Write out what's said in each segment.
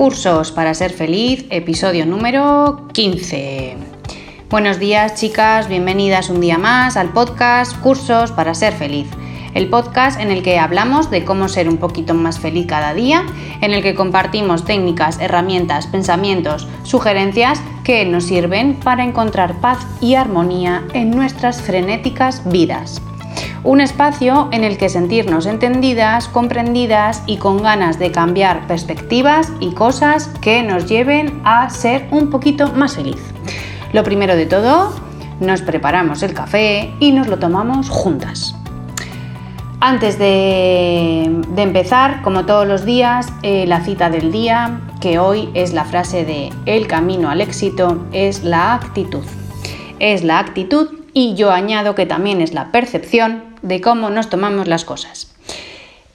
Cursos para ser feliz, episodio número 15. Buenos días chicas, bienvenidas un día más al podcast Cursos para ser feliz. El podcast en el que hablamos de cómo ser un poquito más feliz cada día, en el que compartimos técnicas, herramientas, pensamientos, sugerencias que nos sirven para encontrar paz y armonía en nuestras frenéticas vidas. Un espacio en el que sentirnos entendidas, comprendidas y con ganas de cambiar perspectivas y cosas que nos lleven a ser un poquito más feliz. Lo primero de todo, nos preparamos el café y nos lo tomamos juntas. Antes de, empezar, como todos los días, eh, la cita del día, que hoy es la frase de El camino al éxito, es la actitud. Es la actitud y yo añado que también es la percepción de cómo nos tomamos las cosas.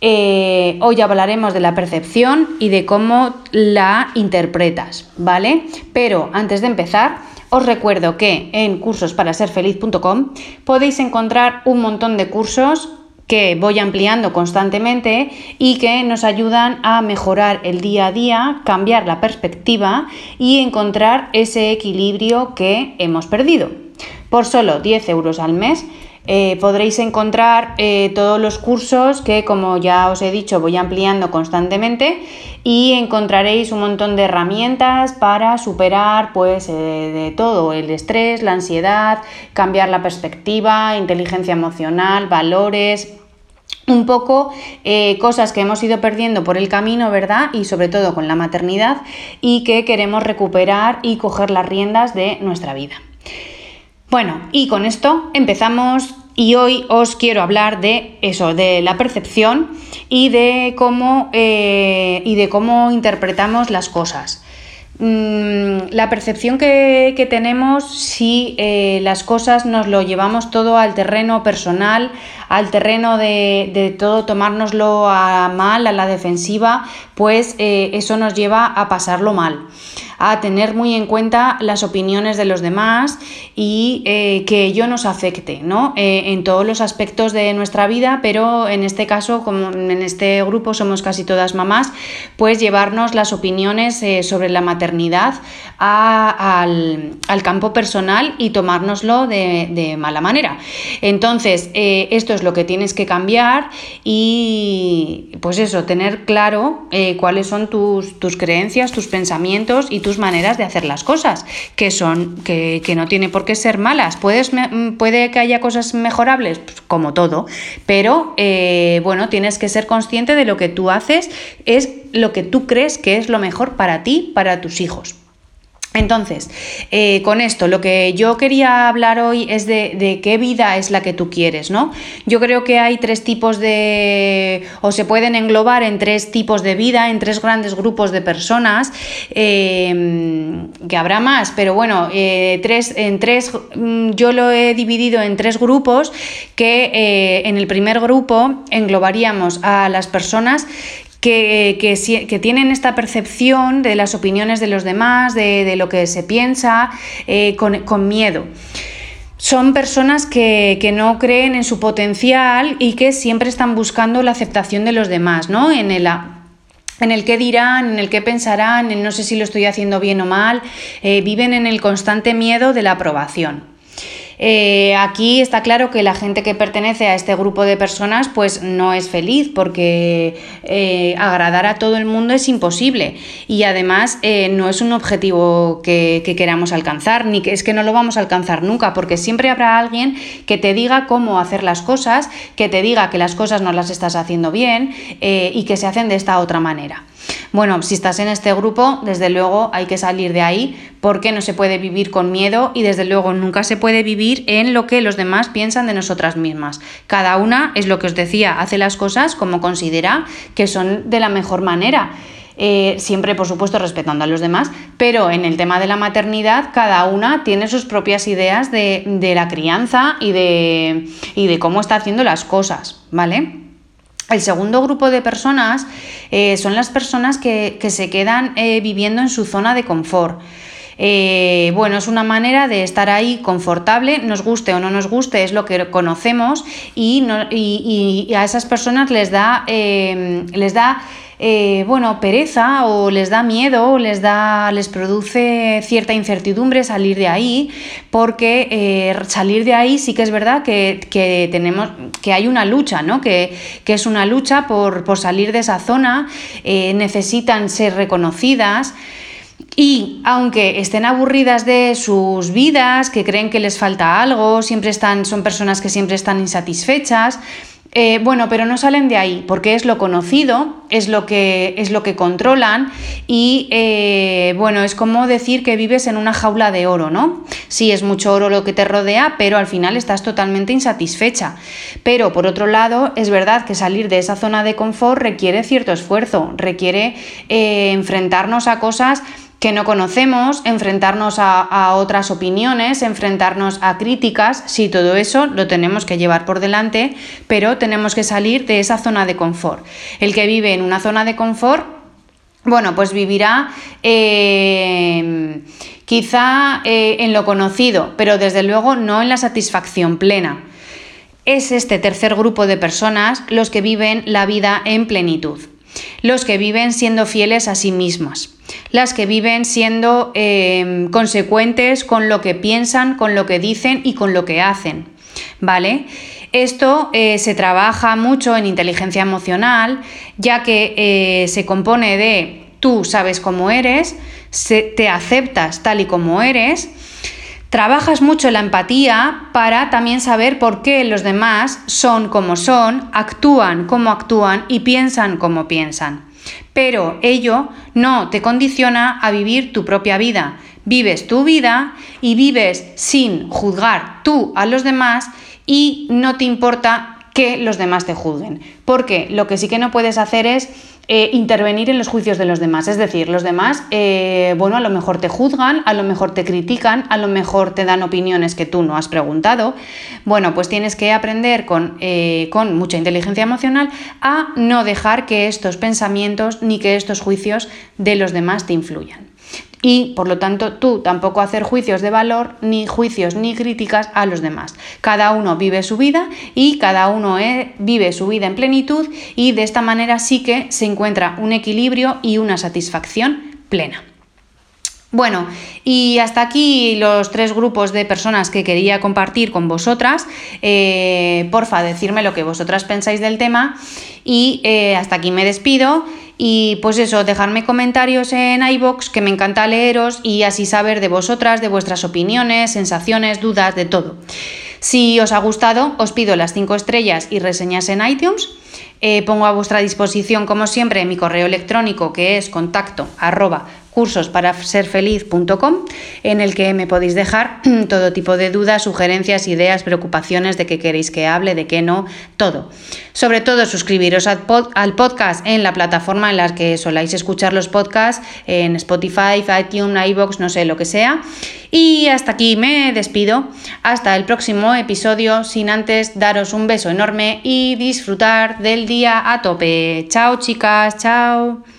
Eh, hoy hablaremos de la percepción y de cómo la interpretas, ¿vale? Pero antes de empezar, os recuerdo que en cursosparasерfeliz.com podéis encontrar un montón de cursos que voy ampliando constantemente y que nos ayudan a mejorar el día a día, cambiar la perspectiva y encontrar ese equilibrio que hemos perdido. Por solo 10 euros al mes eh, podréis encontrar eh, todos los cursos que, como ya os he dicho, voy ampliando constantemente y encontraréis un montón de herramientas para superar pues, eh, de todo, el estrés, la ansiedad, cambiar la perspectiva, inteligencia emocional, valores, un poco cosas que hemos ido perdiendo por el camino, ¿verdad? Y sobre todo con la maternidad y que queremos recuperar y coger las riendas de nuestra vida. Bueno, y con esto empezamos y hoy os quiero hablar de eso, de la percepción y de cómo, eh, y de cómo interpretamos las cosas. Mm, la percepción que, tenemos si eh, las cosas nos lo llevamos todo al terreno personal, al terreno de, todo tomárnoslo a mal, a la defensiva, pues eh, eso nos lleva a pasarlo mal a tener muy en cuenta las opiniones de los demás y eh, que ello nos afecte ¿no? Eh, en todos los aspectos de nuestra vida, pero en este caso, como en este grupo somos casi todas mamás, pues llevarnos las opiniones sobre la maternidad al, campo personal y tomárnoslo de, mala manera. Entonces, esto es lo que tienes que cambiar y pues eso, tener claro cuáles son tus, tus creencias, tus pensamientos y tus maneras de hacer las cosas, que son, que, no tiene por qué ser malas. Puedes, mm, puede que haya cosas mejorables, pues, como todo, pero eh, bueno, tienes que ser consciente de lo que tú haces, es lo que tú crees que es lo mejor para ti, para tus hijos. Entonces, eh, con esto, lo que yo quería hablar hoy es de, qué vida es la que tú quieres, ¿no? Yo creo que hay tres tipos de, o se pueden englobar en tres tipos de vida, en tres grandes grupos de personas, em, que habrá más, pero bueno, eh, tres, en tres, mm, yo lo he dividido en tres grupos, que eh, en el primer grupo englobaríamos a las personas que, tienen esta percepción de las opiniones de los demás, de, lo que se piensa, eh, con, miedo son personas que, no creen en su potencial y que siempre están buscando la aceptación de los demás, ¿no? En el, en el que dirán, en el que pensarán, en no sé si lo estoy haciendo bien o mal, eh, viven en el constante miedo de la aprobación. Eh, aquí está claro que la gente que pertenece a este grupo de personas pues no es feliz porque eh, agradar a todo el mundo es imposible y además eh, no es un objetivo que, queramos alcanzar ni que es que no lo vamos a alcanzar nunca porque siempre habrá alguien que te diga cómo hacer las cosas, que te diga que las cosas no las estás haciendo bien y que se hacen de esta otra manera. Bueno, si estás en este grupo, desde luego hay que salir de ahí porque no se puede vivir con miedo y desde luego nunca se puede vivir en lo que los demás piensan de nosotras mismas. Cada una, es lo que os decía, hace las cosas como considera que son de la mejor manera. Eh, siempre por supuesto respetando a los demás, pero en el tema de la maternidad cada una tiene sus propias ideas de, la crianza y de, y de cómo está haciendo las cosas, ¿vale? El segundo grupo de personas eh, son las personas que, se quedan eh, viviendo en su zona de confort. Eh, bueno, es una manera de estar ahí confortable, nos guste o no nos guste, es lo que conocemos y, a esas personas les da, les da eh, bueno, pereza o les da miedo o les, da, les produce cierta incertidumbre salir de ahí, porque eh, salir de ahí sí que es verdad que, tenemos, que hay una lucha, ¿no? que, es una lucha por, salir de esa zona, eh, necesitan ser reconocidas. Y aunque estén aburridas de sus vidas, que creen que les falta algo, siempre están, son personas que siempre están insatisfechas, eh, bueno, pero no salen de ahí, porque es lo conocido, es lo que, es lo que controlan y eh, bueno, es como decir que vives en una jaula de oro, ¿no? Sí, es mucho oro lo que te rodea, pero al final estás totalmente insatisfecha. Pero por otro lado, es verdad que salir de esa zona de confort requiere cierto esfuerzo, requiere eh, enfrentarnos a cosas que no conocemos, enfrentarnos a, otras opiniones, enfrentarnos a críticas, sí, todo eso lo tenemos que llevar por delante, pero tenemos que salir de esa zona de confort. El que vive en una zona de confort, bueno, pues vivirá eh, quizá eh, en lo conocido, pero desde luego no en la satisfacción plena. Es este tercer grupo de personas los que viven la vida en plenitud los que viven siendo fieles a sí mismas, las que viven siendo em, consecuentes con lo que piensan, con lo que dicen y con lo que hacen. ¿Vale? Esto eh, se trabaja mucho en inteligencia emocional, ya que eh, se compone de tú sabes cómo eres, te aceptas tal y como eres, Trabajas mucho la empatía para también saber por qué los demás son como son, actúan como actúan y piensan como piensan. Pero ello no te condiciona a vivir tu propia vida. Vives tu vida y vives sin juzgar tú a los demás y no te importa que los demás te juzguen. Porque lo que sí que no puedes hacer es eh, intervenir en los juicios de los demás. Es decir, los demás, eh, bueno, a lo mejor te juzgan, a lo mejor te critican, a lo mejor te dan opiniones que tú no has preguntado. Bueno, pues tienes que aprender con, eh, con mucha inteligencia emocional a no dejar que estos pensamientos ni que estos juicios de los demás te influyan y por lo tanto tú tampoco hacer juicios de valor, ni juicios ni críticas a los demás. Cada uno vive su vida y cada uno eh, vive su vida en plenitud y de esta manera sí que se encuentra un equilibrio y una satisfacción plena. Bueno, y hasta aquí los tres grupos de personas que quería compartir con vosotras. Eh, porfa, decirme lo que vosotras pensáis del tema. Y eh, hasta aquí me despido. Y pues eso, dejarme comentarios en iBox, que me encanta leeros y así saber de vosotras, de vuestras opiniones, sensaciones, dudas, de todo. Si os ha gustado, os pido las 5 estrellas y reseñas en iTunes. Eh, pongo a vuestra disposición, como siempre, mi correo electrónico que es contacto arroba cursosparasерfeliz.com en el que me podéis dejar todo tipo de dudas, sugerencias, ideas, preocupaciones de qué queréis que hable, de qué no, todo. Sobre todo suscribiros al, podcast en la plataforma en la que soláis escuchar los podcasts, en Spotify, iTunes, iBox, no sé, lo que sea. Y hasta aquí me despido. Hasta el próximo episodio, sin antes daros un beso enorme y disfrutar del día a tope. Chao chicas, chao.